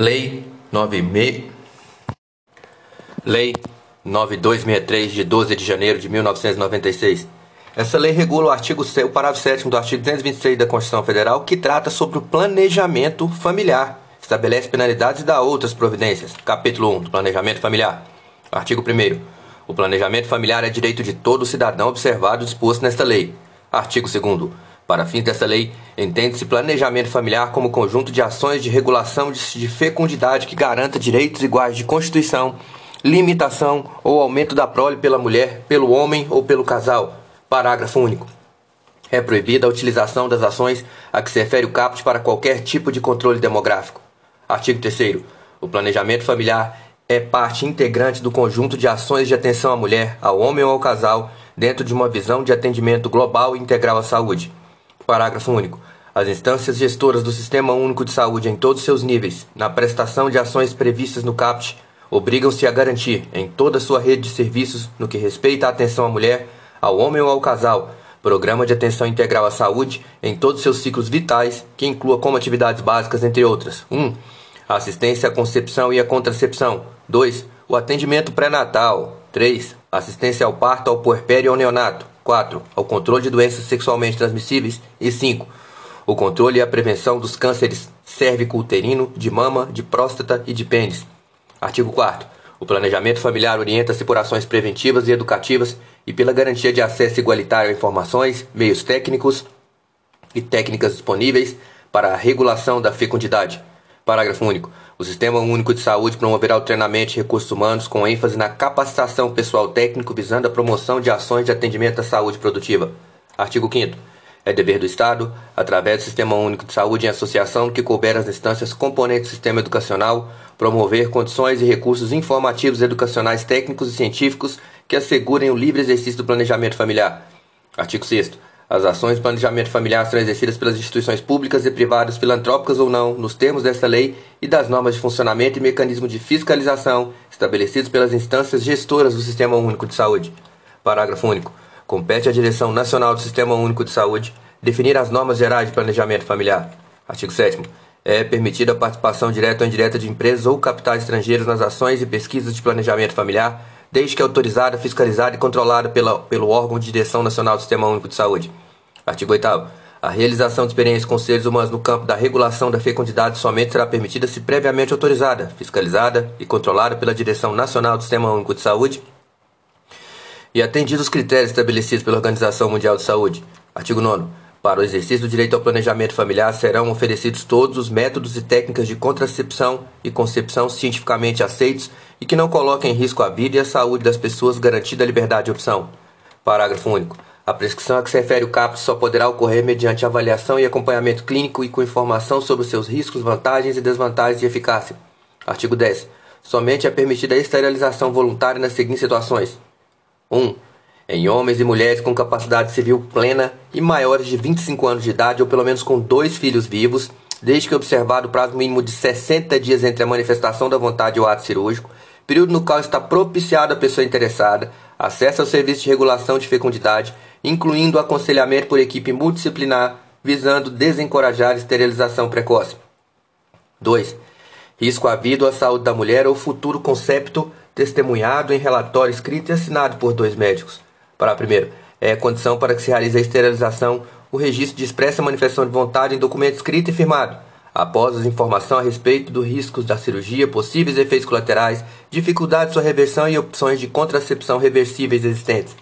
Lei 96 Lei 9263 de 12 de janeiro de 1996. Essa lei regula o artigo o parágrafo 7 do artigo 226 da Constituição Federal, que trata sobre o planejamento familiar, estabelece penalidades e dá outras providências. Capítulo 1 do Planejamento Familiar. Artigo 1 O planejamento familiar é direito de todo cidadão observado disposto nesta lei. Artigo 2 para fins dessa lei, entende-se planejamento familiar como conjunto de ações de regulação de fecundidade que garanta direitos iguais de constituição, limitação ou aumento da prole pela mulher, pelo homem ou pelo casal. Parágrafo único. É proibida a utilização das ações a que se refere o caput para qualquer tipo de controle demográfico. Artigo 3 O planejamento familiar é parte integrante do conjunto de ações de atenção à mulher, ao homem ou ao casal, dentro de uma visão de atendimento global e integral à saúde. Parágrafo único. As instâncias gestoras do Sistema Único de Saúde em todos seus níveis, na prestação de ações previstas no CAPT, obrigam-se a garantir, em toda a sua rede de serviços, no que respeita à atenção à mulher, ao homem ou ao casal, programa de atenção integral à saúde em todos seus ciclos vitais, que inclua como atividades básicas, entre outras: 1. Um, a assistência à concepção e à contracepção. 2. O atendimento pré-natal. 3. Assistência ao parto, ao puerpério e ao neonato. 4. Ao controle de doenças sexualmente transmissíveis. E 5. O controle e a prevenção dos cânceres cérvico-uterino, de mama, de próstata e de pênis. Artigo 4 O planejamento familiar orienta-se por ações preventivas e educativas e pela garantia de acesso igualitário a informações, meios técnicos e técnicas disponíveis para a regulação da fecundidade. Parágrafo único. O Sistema Único de Saúde promoverá o treinamento de recursos humanos com ênfase na capacitação pessoal técnico visando a promoção de ações de atendimento à saúde produtiva. Artigo 5 É dever do Estado, através do Sistema Único de Saúde em associação que couber as instâncias componentes do sistema educacional, promover condições e recursos informativos educacionais técnicos e científicos que assegurem o livre exercício do planejamento familiar. Artigo 6 as ações de planejamento familiar são exercidas pelas instituições públicas e privadas, filantrópicas ou não, nos termos desta lei e das normas de funcionamento e mecanismo de fiscalização estabelecidos pelas instâncias gestoras do Sistema Único de Saúde. Parágrafo único. Compete à Direção Nacional do Sistema Único de Saúde definir as normas gerais de planejamento familiar. Artigo 7 é permitida a participação direta ou indireta de empresas ou capitais estrangeiros nas ações e pesquisas de planejamento familiar, desde que autorizada, fiscalizada e controlada pela, pelo órgão de direção nacional do Sistema Único de Saúde. Artigo 8 A realização de experiências com seres humanos no campo da regulação da fecundidade somente será permitida se previamente autorizada, fiscalizada e controlada pela Direção Nacional do Sistema Único de Saúde e atendidos os critérios estabelecidos pela Organização Mundial de Saúde. Artigo 9 para o exercício do direito ao planejamento familiar serão oferecidos todos os métodos e técnicas de contracepção e concepção cientificamente aceitos e que não coloquem em risco a vida e a saúde das pessoas, garantida a liberdade de opção. Parágrafo único. A prescrição a que se refere o CAPS só poderá ocorrer mediante avaliação e acompanhamento clínico e com informação sobre seus riscos, vantagens e desvantagens de eficácia. Artigo 10. Somente é permitida a esterilização voluntária nas seguintes situações: 1 em homens e mulheres com capacidade civil plena e maiores de 25 anos de idade ou pelo menos com dois filhos vivos, desde que observado o prazo mínimo de 60 dias entre a manifestação da vontade e o ato cirúrgico, período no qual está propiciada a pessoa interessada, acesso ao serviço de regulação de fecundidade, incluindo aconselhamento por equipe multidisciplinar, visando desencorajar a esterilização precoce. 2. Risco à vida ou à saúde da mulher ou futuro concepto testemunhado em relatório escrito e assinado por dois médicos. Para primeiro, é condição para que se realize a esterilização o registro de expressa manifestação de vontade em documento escrito e firmado, após as informações a respeito dos riscos da cirurgia, possíveis efeitos colaterais, dificuldade de sua reversão e opções de contracepção reversíveis existentes.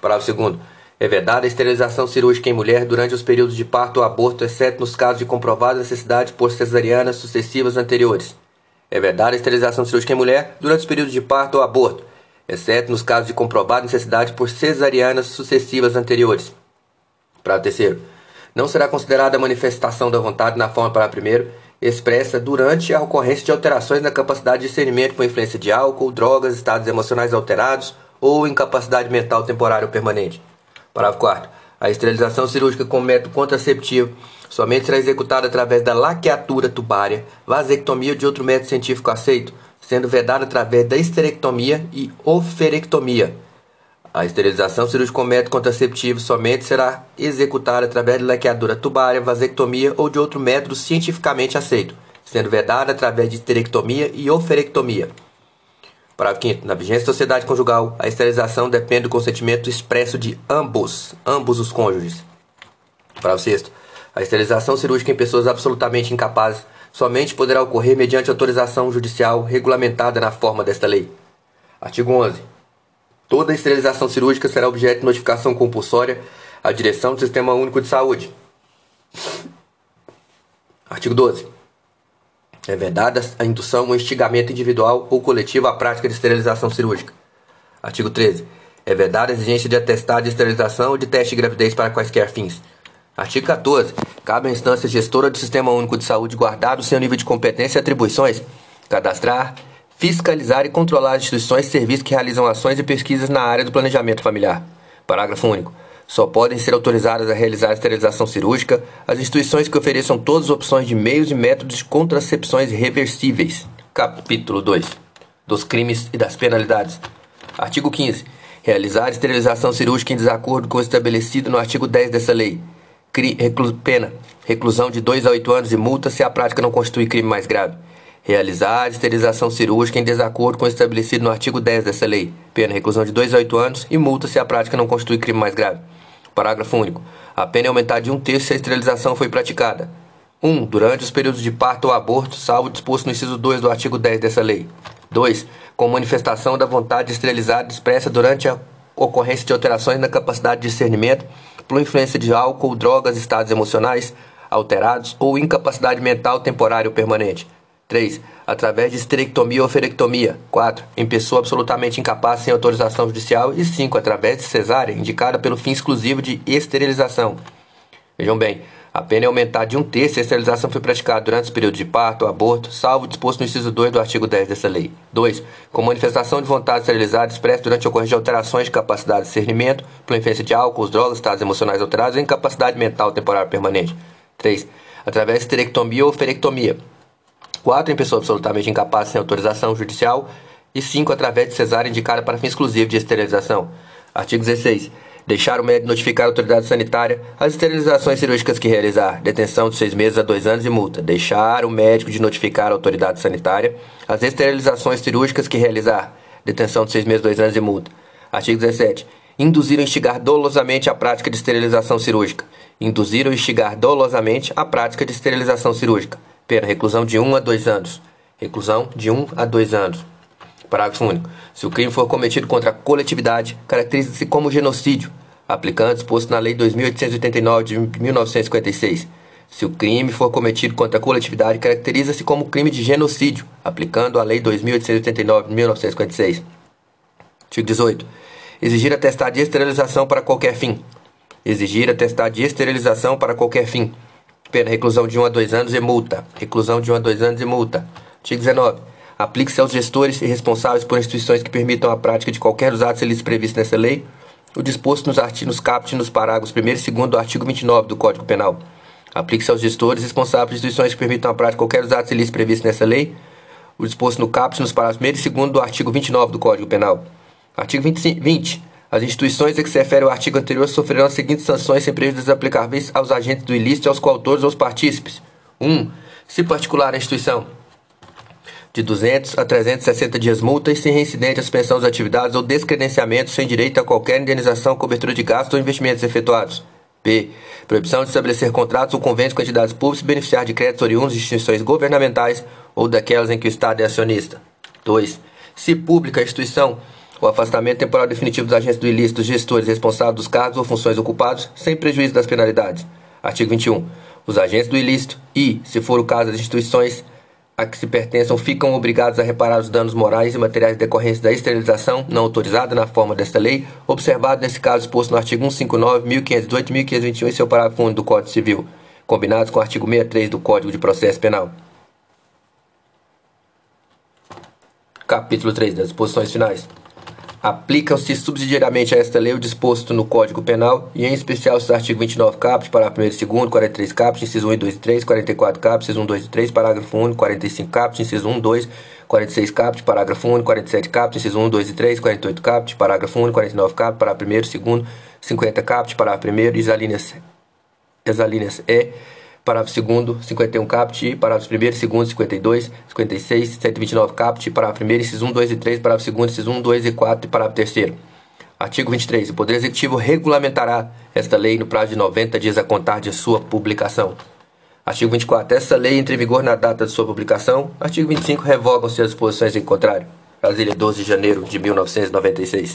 Parágrafo segundo. É vedada a esterilização cirúrgica em mulher durante os períodos de parto ou aborto, exceto nos casos de comprovada necessidade por cesarianas sucessivas anteriores. É vedada a esterilização cirúrgica em mulher durante os períodos de parto ou aborto, exceto nos casos de comprovada necessidade por cesarianas sucessivas anteriores. Para terceiro, não será considerada manifestação da vontade na forma para primeiro expressa durante a ocorrência de alterações na capacidade de discernimento por influência de álcool, drogas, estados emocionais alterados ou incapacidade mental temporária ou permanente. Parágrafo 4 A esterilização cirúrgica com método contraceptivo somente será executada através da laqueatura tubária, vasectomia ou de outro método científico aceito, sendo vedada através da histerectomia e oferectomia. A esterilização cirúrgica com método contraceptivo somente será executada através de laqueadura tubária, vasectomia ou de outro método cientificamente aceito, sendo vedada através de esterectomia e oferectomia. Parágrafo 5 Na vigência da sociedade conjugal, a esterilização depende do consentimento expresso de ambos, ambos os cônjuges. Parágrafo 6 A esterilização cirúrgica em pessoas absolutamente incapazes somente poderá ocorrer mediante autorização judicial regulamentada na forma desta lei. Artigo 11. Toda esterilização cirúrgica será objeto de notificação compulsória à direção do Sistema Único de Saúde. Artigo 12. É vedada a indução ou instigamento individual ou coletivo à prática de esterilização cirúrgica. Artigo 13. É vedada a exigência de atestado de esterilização ou de teste de gravidez para quaisquer fins. Artigo 14. Cabe à instância gestora do Sistema Único de Saúde guardar o seu nível de competência e atribuições, cadastrar, fiscalizar e controlar as instituições e serviços que realizam ações e pesquisas na área do planejamento familiar. Parágrafo único. Só podem ser autorizadas a realizar a esterilização cirúrgica as instituições que ofereçam todas as opções de meios e métodos de contracepções reversíveis. Capítulo 2. Dos crimes e das penalidades. Artigo 15. Realizar esterilização cirúrgica em desacordo com o estabelecido no artigo 10 dessa lei. Cri pena. Reclusão de 2 a 8 anos e multa se a prática não constitui crime mais grave. Realizar esterilização cirúrgica em desacordo com o estabelecido no artigo 10 dessa lei. Pena reclusão de 2 a 8 anos e multa se a prática não constitui crime mais grave. Parágrafo único. A pena é aumentar de um terço se a esterilização foi praticada. 1. Um, durante os períodos de parto ou aborto, salvo disposto no inciso 2 do artigo 10 dessa lei. 2. Com manifestação da vontade esterilizada expressa durante a ocorrência de alterações na capacidade de discernimento por influência de álcool, drogas, estados emocionais alterados ou incapacidade mental temporária ou permanente. 3. Através de esterectomia ou ferectomia. 4. Em pessoa absolutamente incapaz sem autorização judicial. E 5. Através de cesárea, indicada pelo fim exclusivo de esterilização. Vejam bem, a pena é aumentar de um terço se a esterilização foi praticada durante os períodos de parto ou aborto, salvo disposto no inciso 2 do artigo 10 dessa lei. 2. Com manifestação de vontade esterilizada expressa durante a ocorrência de alterações de capacidade de discernimento, por influência de álcool, drogas, estados emocionais alterados ou incapacidade mental temporária permanente. 3. Através de esterectomia ou ferectomia, 4 em pessoa absolutamente incapaz sem autorização judicial e 5 através de cesárea indicada para fim exclusivo de esterilização. Artigo 16. Deixar o médico notificar a autoridade sanitária as esterilizações cirúrgicas que realizar, detenção de seis meses a dois anos e multa. Deixar o médico de notificar a autoridade sanitária as esterilizações cirúrgicas que realizar, detenção de seis meses a dois anos e multa. Artigo 17. Induzir ou instigar dolosamente a prática de esterilização cirúrgica. Induzir ou instigar dolosamente a prática de esterilização cirúrgica. Pena, reclusão de 1 um a 2 anos. Reclusão de 1 um a 2 anos. Parágrafo único. Se o crime for cometido contra a coletividade, caracteriza-se como genocídio, aplicando o disposto na Lei 2889 de 1956. Se o crime for cometido contra a coletividade, caracteriza-se como crime de genocídio, aplicando a Lei 2889 de 1956. Artigo 18. Exigir atestado de esterilização para qualquer fim. Exigir atestado de esterilização para qualquer fim Pena, reclusão de 1 a 2 anos e multa. Reclusão de 1 a 2 anos e multa. Artigo 19. Aplique-se aos gestores e responsáveis por instituições que permitam a prática de qualquer dos atos ilícitos previstos nessa lei, o disposto nos artigos caput nos parágrafos 1 e 2 do artigo 29 do Código Penal. Aplique-se aos gestores responsáveis por instituições que permitam a prática de qualquer dos atos ilícitos previstos nessa lei, o disposto no caput nos parágrafos 1 e 2 do artigo 29 do Código Penal. Artigo 20. 20 as instituições a que se refere o artigo anterior sofrerão as seguintes sanções sem prejuízos aplicáveis aos agentes do ilícito e aos coautores ou aos partícipes. 1. Um, se particular a instituição, de 200 a 360 dias multa e sem reincidente a suspensão das atividades ou descredenciamento sem direito a qualquer indenização, cobertura de gastos ou investimentos efetuados. B. Proibição de estabelecer contratos ou convênios com entidades públicas e beneficiar de créditos oriundos de instituições governamentais ou daquelas em que o Estado é acionista. 2. Se pública a instituição, o afastamento temporal definitivo dos agentes do ilícito, gestores responsáveis dos cargos ou funções ocupados, sem prejuízo das penalidades. Artigo 21. Os agentes do ilícito e, se for o caso, as instituições a que se pertençam ficam obrigados a reparar os danos morais e materiais decorrentes da esterilização não autorizada na forma desta lei, observado nesse caso exposto no artigo 159, 1518 e 1521 em seu parágrafo 1 do Código Civil, combinados com o artigo 63 do Código de Processo Penal. Capítulo 3 das disposições finais. Aplicam-se subsidiariamente a esta lei o disposto no Código Penal e, em especial, os artigos 29 caput, parágrafo 1 e 2, 43 caput, inciso 1 e 2 e 3, 44 caput, inciso 1, 2 e 3, parágrafo 1, 45 caput, inciso 1, 2, 46 caput, parágrafo 1, 47 caput, inciso 1, 2 e 3, 48 caput, parágrafo 1, 49 caput, parágrafo 1, 2, 50 caput, parágrafo 1 e as alíneas, as alíneas E, parágrafo 2 51 caput, parágrafo 1 2 52, 56, 129 caput, parágrafo 1 incisos 1, 2 e 3, parágrafo 2 incisos 1, 2 e 4 e parágrafo 3 Artigo 23. O Poder Executivo regulamentará esta lei no prazo de 90 dias a contar de sua publicação. Artigo 24. Essa lei entra em vigor na data de sua publicação. Artigo 25. Revogam-se as disposições em contrário. Brasília, 12 de janeiro de 1996.